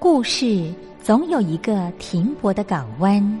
故事总有一个停泊的港湾。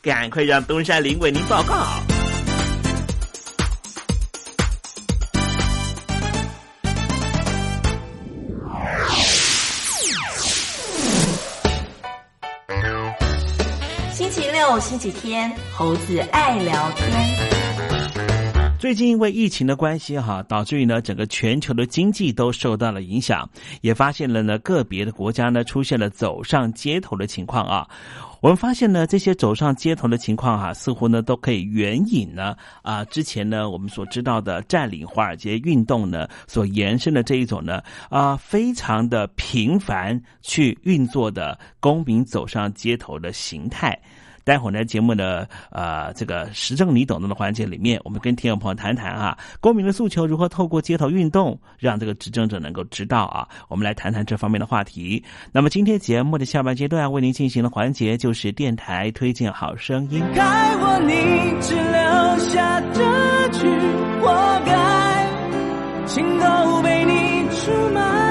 赶快让东山林为您报告。星期六、星期天，猴子爱聊天。最近因为疫情的关系，哈，导致于呢整个全球的经济都受到了影响，也发现了呢个别的国家呢出现了走上街头的情况啊。我们发现呢，这些走上街头的情况哈，似乎呢都可以援引呢啊之前呢我们所知道的占领华尔街运动呢所延伸的这一种呢啊非常的频繁去运作的公民走上街头的形态。待会儿呢，节目的呃这个时政你懂得的环节里面，我们跟听众朋友谈谈啊，公民的诉求如何透过街头运动让这个执政者能够知道啊。我们来谈谈这方面的话题。那么今天节目的下半阶段为您进行的环节就是电台推荐好声音。该我你只留下这句活该，心都被你出卖，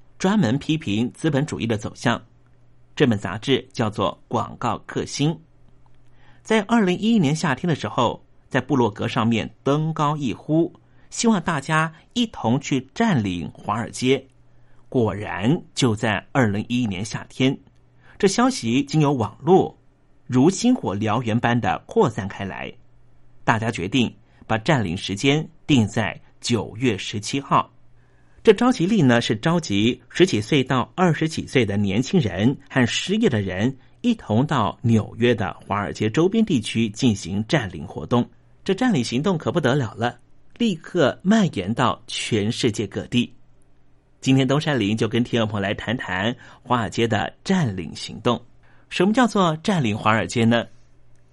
专门批评资本主义的走向。这本杂志叫做《广告克星》，在二零一一年夏天的时候，在布洛格上面登高一呼，希望大家一同去占领华尔街。果然，就在二零一一年夏天，这消息经由网络如星火燎原般的扩散开来。大家决定把占领时间定在九月十七号。这召集令呢，是召集十几岁到二十几岁的年轻人和失业的人一同到纽约的华尔街周边地区进行占领活动。这占领行动可不得了了，立刻蔓延到全世界各地。今天东山林就跟听众朋友来谈谈华尔街的占领行动。什么叫做占领华尔街呢？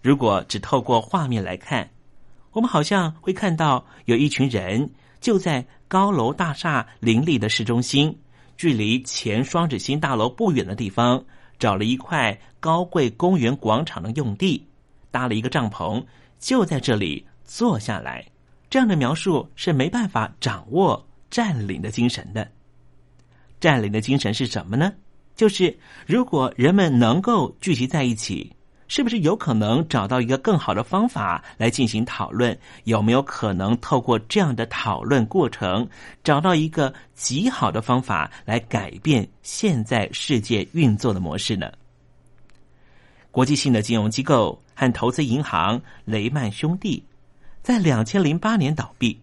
如果只透过画面来看，我们好像会看到有一群人就在。高楼大厦林立的市中心，距离前双子星大楼不远的地方，找了一块高贵公园广场的用地，搭了一个帐篷，就在这里坐下来。这样的描述是没办法掌握占领的精神的。占领的精神是什么呢？就是如果人们能够聚集在一起。是不是有可能找到一个更好的方法来进行讨论？有没有可能透过这样的讨论过程，找到一个极好的方法来改变现在世界运作的模式呢？国际性的金融机构和投资银行雷曼兄弟在两千零八年倒闭，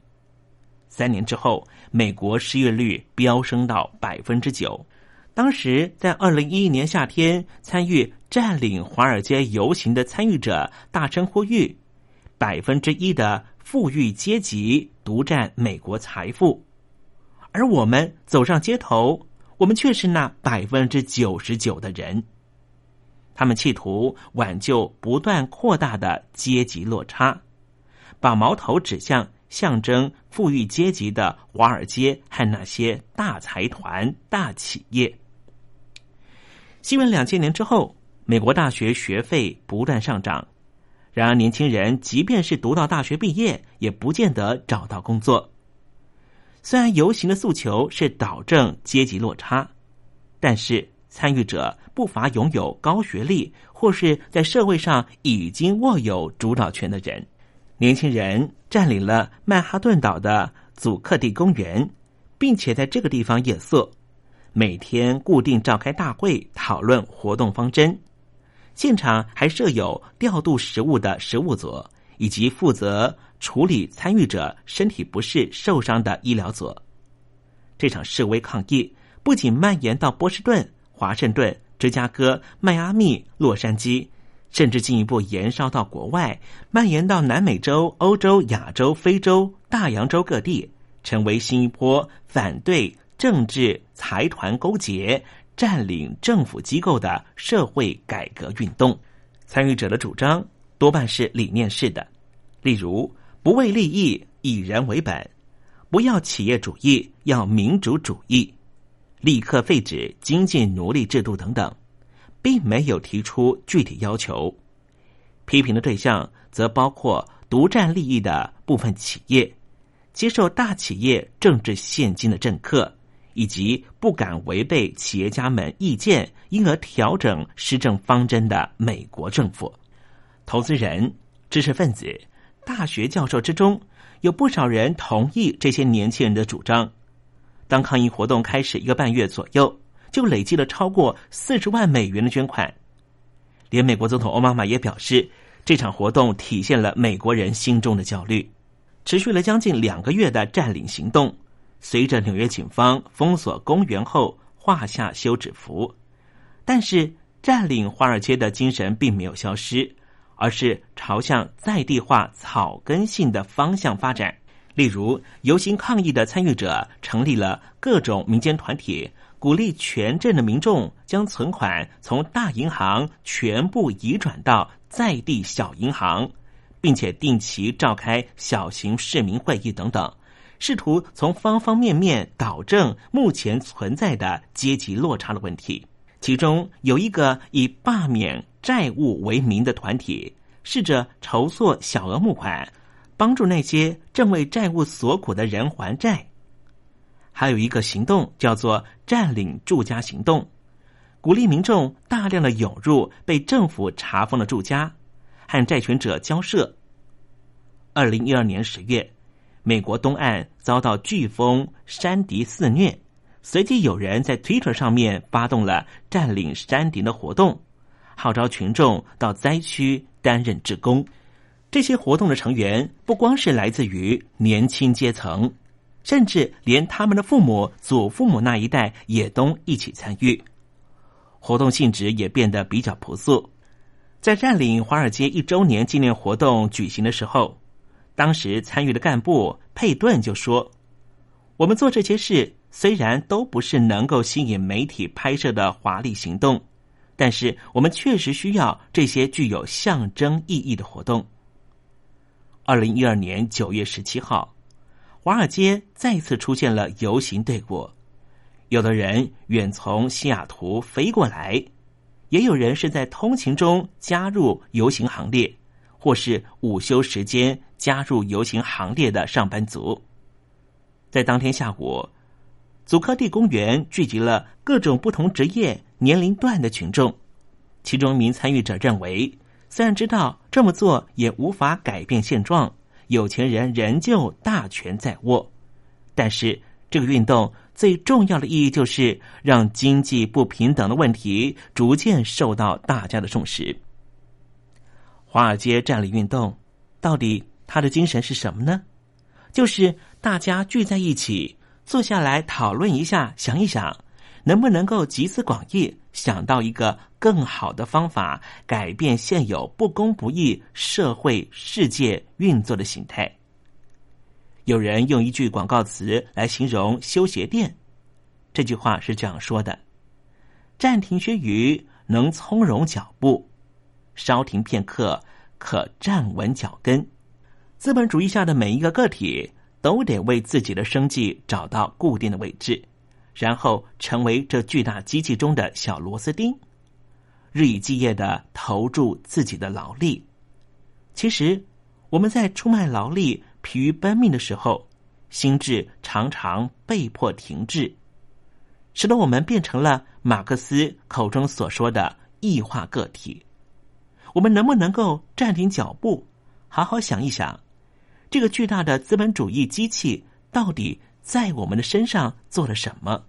三年之后，美国失业率飙升到百分之九。当时在二零一一年夏天参与占领华尔街游行的参与者大声呼吁，百分之一的富裕阶级独占美国财富，而我们走上街头，我们却是那百分之九十九的人。他们企图挽救不断扩大的阶级落差，把矛头指向象征富裕阶级的华尔街和那些大财团、大企业。新闻两千年之后，美国大学学费不断上涨。然而，年轻人即便是读到大学毕业，也不见得找到工作。虽然游行的诉求是导正阶级落差，但是参与者不乏拥有高学历或是在社会上已经握有主导权的人。年轻人占领了曼哈顿岛的祖克蒂公园，并且在这个地方夜宿。每天固定召开大会，讨论活动方针。现场还设有调度食物的食物组，以及负责处理参与者身体不适受伤的医疗组。这场示威抗议不仅蔓延到波士顿、华盛顿、芝加哥、迈阿密、洛杉矶，甚至进一步延烧到国外，蔓延到南美洲、欧洲、亚洲、非洲、大洋洲各地，成为新一波反对。政治财团勾结、占领政府机构的社会改革运动，参与者的主张多半是理念式的，例如不为利益、以人为本，不要企业主义，要民主主义，立刻废止经济奴隶制度等等，并没有提出具体要求。批评的对象则包括独占利益的部分企业，接受大企业政治现金的政客。以及不敢违背企业家们意见，因而调整施政方针的美国政府，投资人、知识分子、大学教授之中，有不少人同意这些年轻人的主张。当抗议活动开始一个半月左右，就累积了超过四十万美元的捐款。连美国总统奥巴马也表示，这场活动体现了美国人心中的焦虑。持续了将近两个月的占领行动。随着纽约警方封锁公园后，画下休止符。但是，占领华尔街的精神并没有消失，而是朝向在地化、草根性的方向发展。例如，游行抗议的参与者成立了各种民间团体，鼓励全镇的民众将存款从大银行全部移转到在地小银行，并且定期召开小型市民会议等等。试图从方方面面导正目前存在的阶级落差的问题。其中有一个以罢免债务为名的团体，试着筹措小额募款，帮助那些正为债务所苦的人还债。还有一个行动叫做“占领住家行动”，鼓励民众大量的涌入被政府查封的住家，和债权者交涉。二零一二年十月。美国东岸遭到飓风山迪肆虐，随即有人在 Twitter 上面发动了占领山顶的活动，号召群众到灾区担任职工。这些活动的成员不光是来自于年轻阶层，甚至连他们的父母、祖父母那一代也都一起参与。活动性质也变得比较朴素。在占领华尔街一周年纪念活动举行的时候，当时参与的干部佩顿就说：“我们做这些事虽然都不是能够吸引媒体拍摄的华丽行动，但是我们确实需要这些具有象征意义的活动。”二零一二年九月十七号，华尔街再次出现了游行队伍。有的人远从西雅图飞过来，也有人是在通勤中加入游行行列，或是午休时间加入游行行列的上班族。在当天下午，祖科蒂公园聚集了各种不同职业、年龄段的群众。其中一名参与者认为。虽然知道这么做也无法改变现状，有钱人仍旧大权在握，但是这个运动最重要的意义就是让经济不平等的问题逐渐受到大家的重视。华尔街占领运动到底它的精神是什么呢？就是大家聚在一起，坐下来讨论一下，想一想。能不能够集思广益，想到一个更好的方法，改变现有不公不义社会世界运作的形态？有人用一句广告词来形容修鞋店，这句话是这样说的：“暂停须臾，能从容脚步；稍停片刻，可站稳脚跟。”资本主义下的每一个个体都得为自己的生计找到固定的位置。然后成为这巨大机器中的小螺丝钉，日以继夜的投注自己的劳力。其实，我们在出卖劳力、疲于奔命的时候，心智常常被迫停滞，使得我们变成了马克思口中所说的异化个体。我们能不能够暂停脚步，好好想一想，这个巨大的资本主义机器到底？在我们的身上做了什么？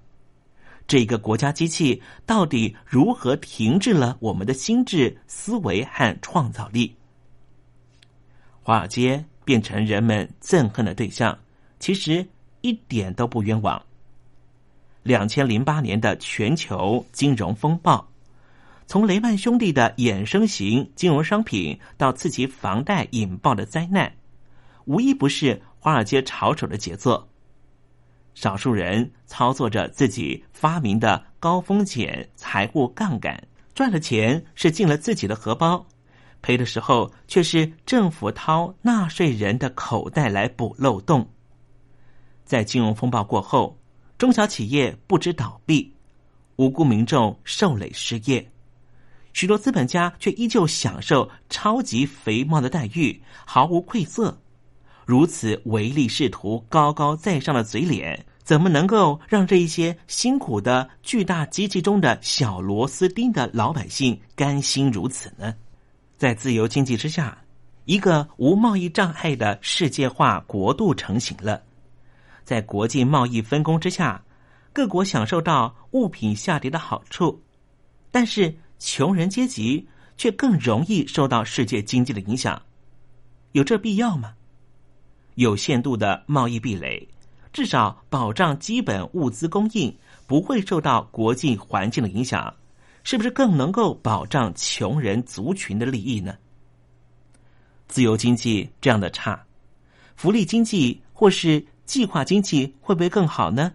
这个国家机器到底如何停滞了我们的心智、思维和创造力？华尔街变成人们憎恨的对象，其实一点都不冤枉。两千零八年的全球金融风暴，从雷曼兄弟的衍生型金融商品到刺激房贷引爆的灾难，无一不是华尔街炒手的杰作。少数人操作着自己发明的高风险财务杠杆，赚了钱是进了自己的荷包，赔的时候却是政府掏纳税人的口袋来补漏洞。在金融风暴过后，中小企业不知倒闭，无辜民众受累失业，许多资本家却依旧享受超级肥猫的待遇，毫无愧色。如此唯利是图、高高在上的嘴脸，怎么能够让这一些辛苦的巨大机器中的小螺丝钉的老百姓甘心如此呢？在自由经济之下，一个无贸易障碍的世界化国度成型了。在国际贸易分工之下，各国享受到物品下跌的好处，但是穷人阶级却更容易受到世界经济的影响。有这必要吗？有限度的贸易壁垒，至少保障基本物资供应不会受到国际环境的影响，是不是更能够保障穷人族群的利益呢？自由经济这样的差，福利经济或是计划经济会不会更好呢？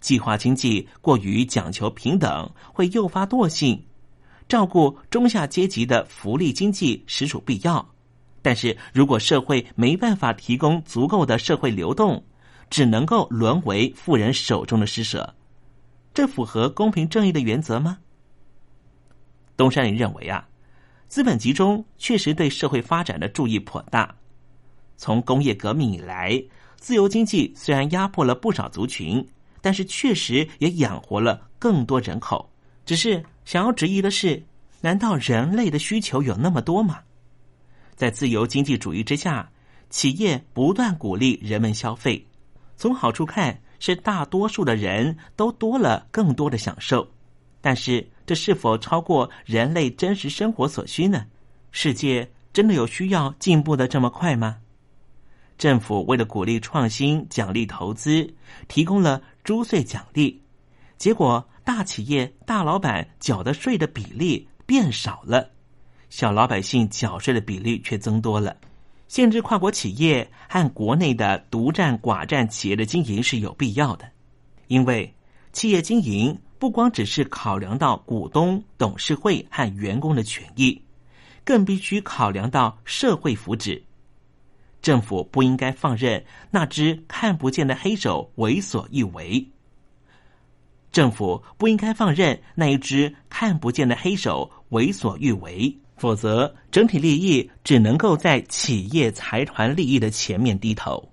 计划经济过于讲求平等，会诱发惰性，照顾中下阶级的福利经济实属必要。但是如果社会没办法提供足够的社会流动，只能够沦为富人手中的施舍，这符合公平正义的原则吗？东山林认为啊，资本集中确实对社会发展的注意颇大。从工业革命以来，自由经济虽然压迫了不少族群，但是确实也养活了更多人口。只是想要质疑的是，难道人类的需求有那么多吗？在自由经济主义之下，企业不断鼓励人们消费，从好处看是大多数的人都多了更多的享受，但是这是否超过人类真实生活所需呢？世界真的有需要进步的这么快吗？政府为了鼓励创新、奖励投资，提供了租税奖励，结果大企业大老板缴的税的比例变少了，小老百姓缴税的比例却增多了。限制跨国企业和国内的独占寡占企业的经营是有必要的，因为企业经营不光只是考量到股东、董事会和员工的权益，更必须考量到社会福祉。政府不应该放任那只看不见的黑手为所欲为。政府不应该放任那一只看不见的黑手为所欲为，否则整体利益只能够在企业财团利益的前面低头。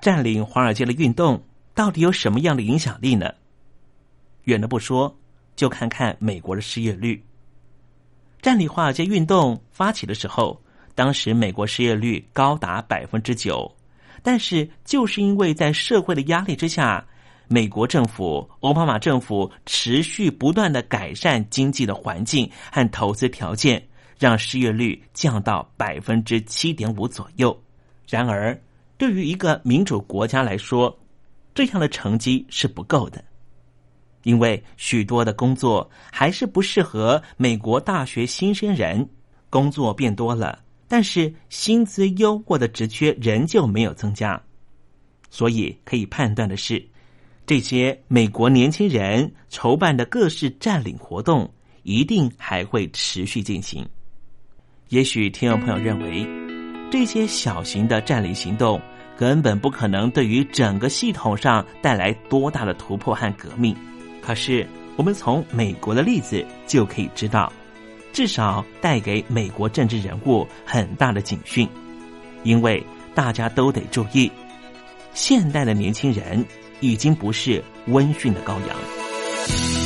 占领华尔街的运动到底有什么样的影响力呢？远的不说，就看看美国的失业率。占领华尔街运动发起的时候。当时美国失业率高达百分之九，但是就是因为在社会的压力之下，美国政府奥巴马政府持续不断的改善经济的环境和投资条件，让失业率降到百分之七点五左右。然而，对于一个民主国家来说，这样的成绩是不够的，因为许多的工作还是不适合美国大学新生人，工作变多了。但是薪资优渥的职缺仍旧没有增加，所以可以判断的是，这些美国年轻人筹办的各式占领活动一定还会持续进行。也许听众朋友认为，这些小型的占领行动根本不可能对于整个系统上带来多大的突破和革命。可是，我们从美国的例子就可以知道。至少带给美国政治人物很大的警讯，因为大家都得注意，现代的年轻人已经不是温驯的羔羊。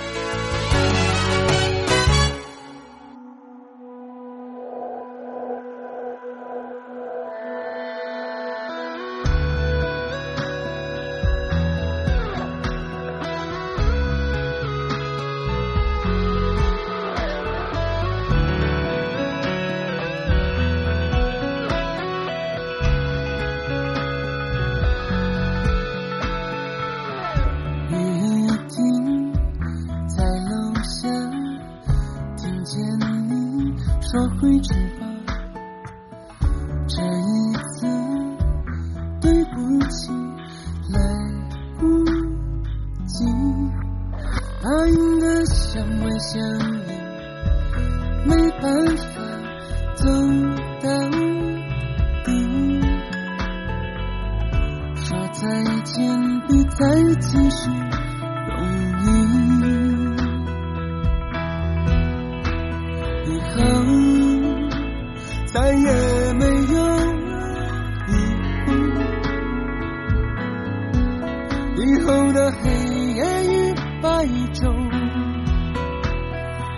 黑夜与白昼，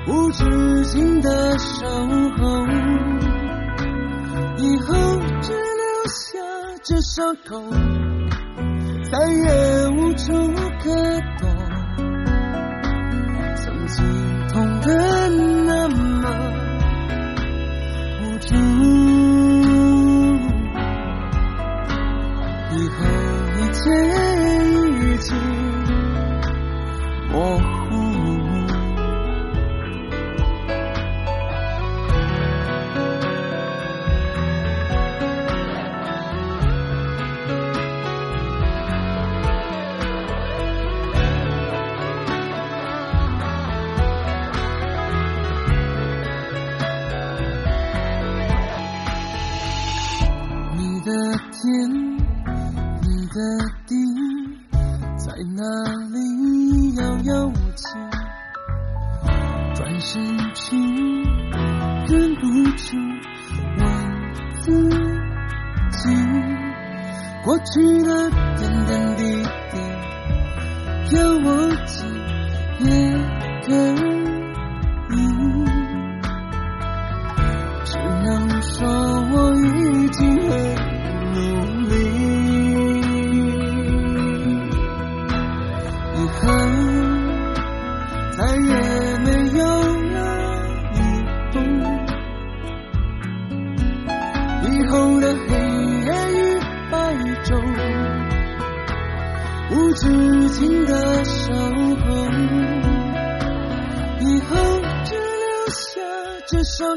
无止境的守候，以后只留下这伤口，再也无处可躲。曾经痛的你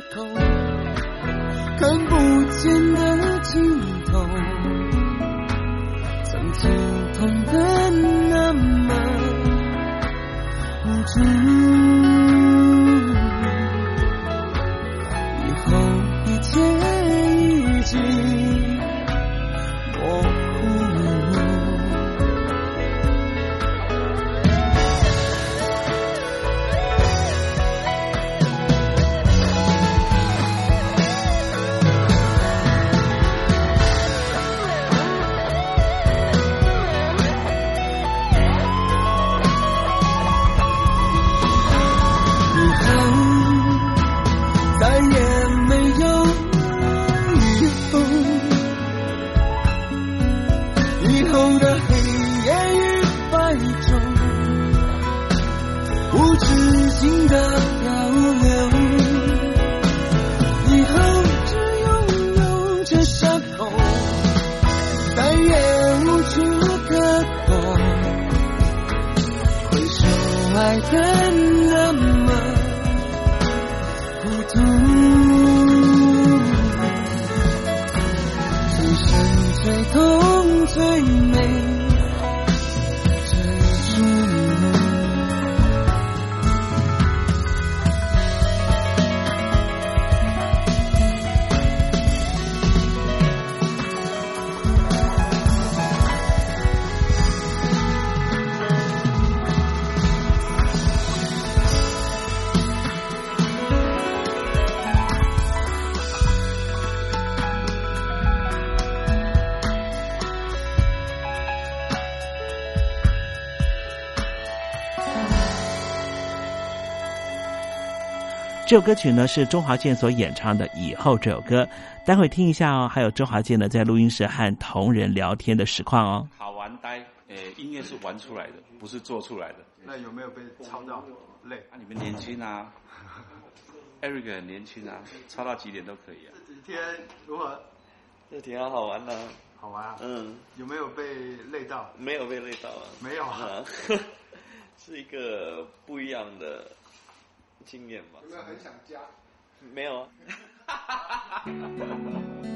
这这首歌曲呢是周华健所演唱的《以后》这首歌，待会听一下哦。还有周华健呢在录音室和同仁聊天的实况哦。好玩呆，诶，音乐是玩出来的，不是做出来的。那有没有被抄到累？啊，你们年轻啊，Eric 很年轻啊，抄到几点都可以啊。这几天如何？这挺好好玩的。好玩啊。嗯。有没有被累到？没有被累到啊。没有啊。是一个不一样的经验吧。有没有很想家？没有啊。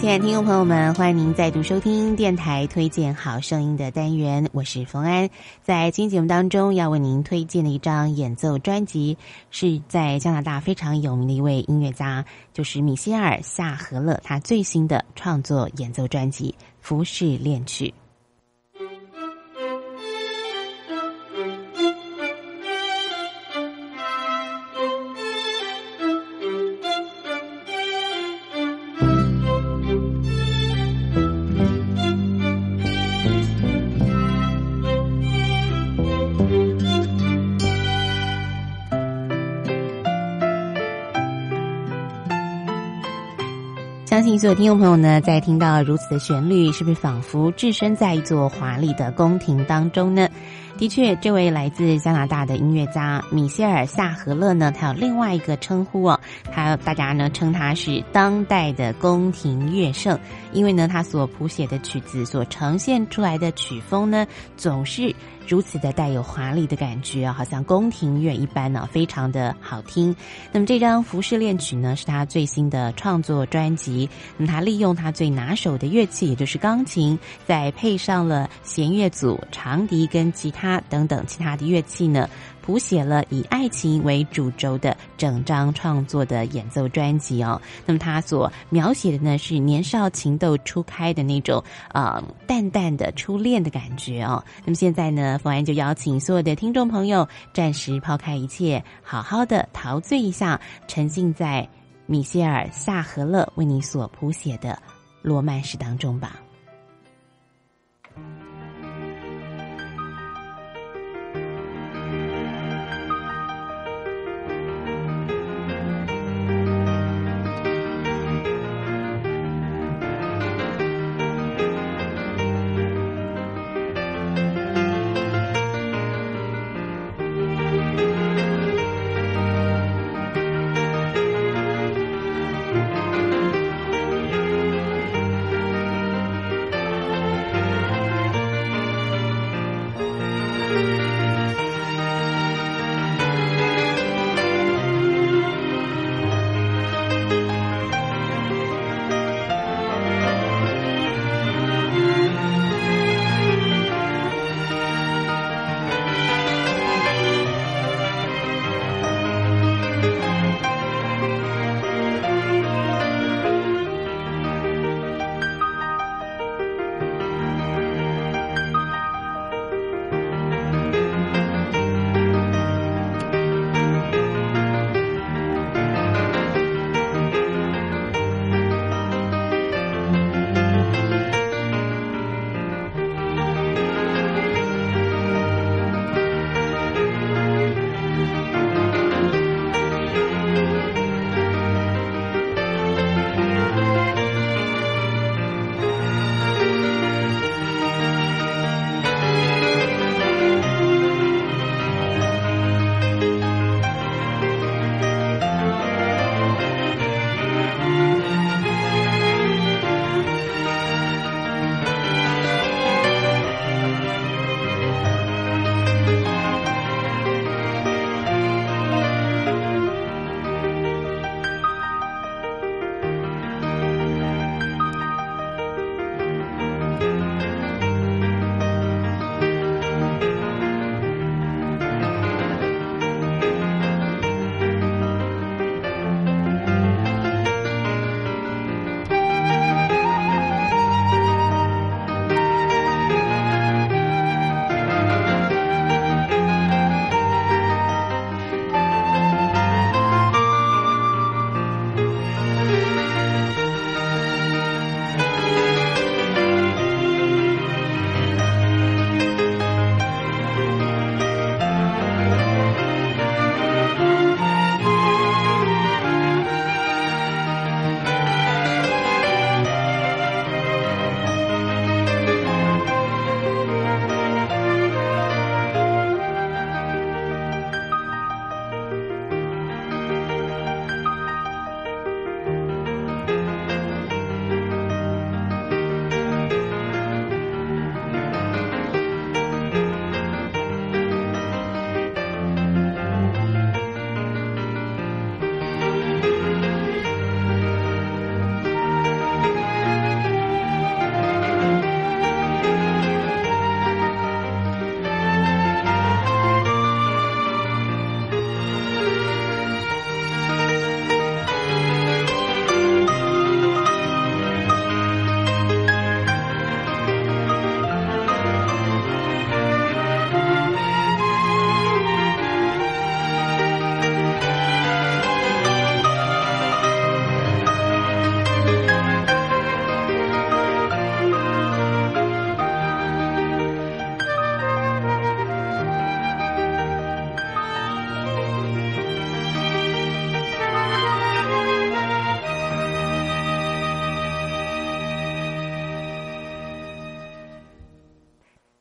亲爱的听众朋友们，欢迎您再度收听电台推荐好声音的单元，我是冯安。在今天节目当中，要为您推荐的一张演奏专辑，是在加拿大非常有名的一位音乐家，就是米歇尔·夏荷勒，他最新的创作演奏专辑《浮世恋曲》。所有听众朋友呢，在听到如此的旋律，是不是仿佛置身在一座华丽的宫廷当中呢？的确，这位来自加拿大的音乐家米歇尔·夏荷勒呢，他有另外一个称呼哦，他大家呢称他是当代的宫廷乐圣，因为呢他所谱写的曲子所呈现出来的曲风呢，总是。如此的带有华丽的感觉，好像宫廷乐一般呢，非常的好听。那么这张《服饰恋曲》呢，是他最新的创作专辑。那么他利用他最拿手的乐器，也就是钢琴，再配上了弦乐组、长笛跟吉他等等其他的乐器呢。谱写了以爱情为主轴的整张创作的演奏专辑哦。那么他所描写的呢是年少情窦初开的那种啊淡淡的初恋的感觉哦。那么现在呢，冯安就邀请所有的听众朋友暂时抛开一切，好好的陶醉一下，沉浸在米歇尔·夏荷勒为你所谱写的罗曼史当中吧。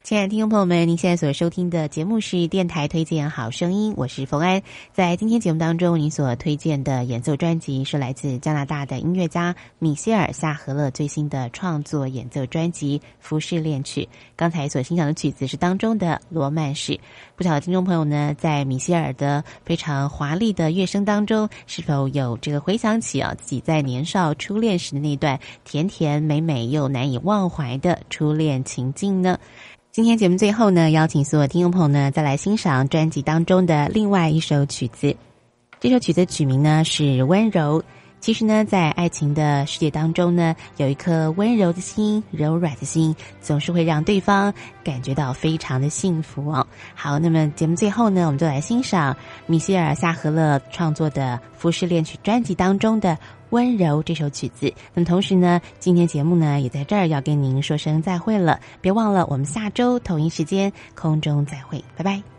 亲爱的听众朋友们，您现在所收听的节目是电台推荐好声音，我是冯安。在今天节目当中，您所推荐的演奏专辑是来自加拿大的音乐家米歇尔·夏荷勒最新的创作演奏专辑《浮世恋曲》。刚才所欣赏的曲子是当中的罗曼史。不晓得听众朋友呢，在米歇尔的非常华丽的乐声当中，是否有这个回想起啊自己在年少初恋时的那段甜甜美美又难以忘怀的初恋情境呢？今天节目最后呢，邀请所有听众朋友呢，再来欣赏专辑当中的另外一首曲子。这首曲子曲名呢是《温柔》。其实呢，在爱情的世界当中呢，有一颗温柔的心、柔软的心，总是会让对方感觉到非常的幸福哦。好，那么节目最后呢，我们就来欣赏米歇尔·夏荷勒创作的《浮世恋曲》专辑当中的。温柔这首曲子，那么同时呢，今天节目呢也在这儿要跟您说声再会了，别忘了我们下周同一时间空中再会，拜拜。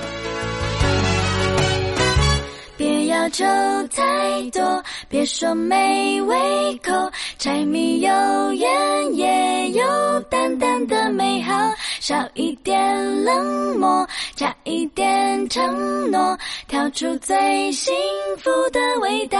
愁太多，别说没胃口。柴米油盐也有淡淡的美好，少一点冷漠，加一点承诺，调出最幸福的味道。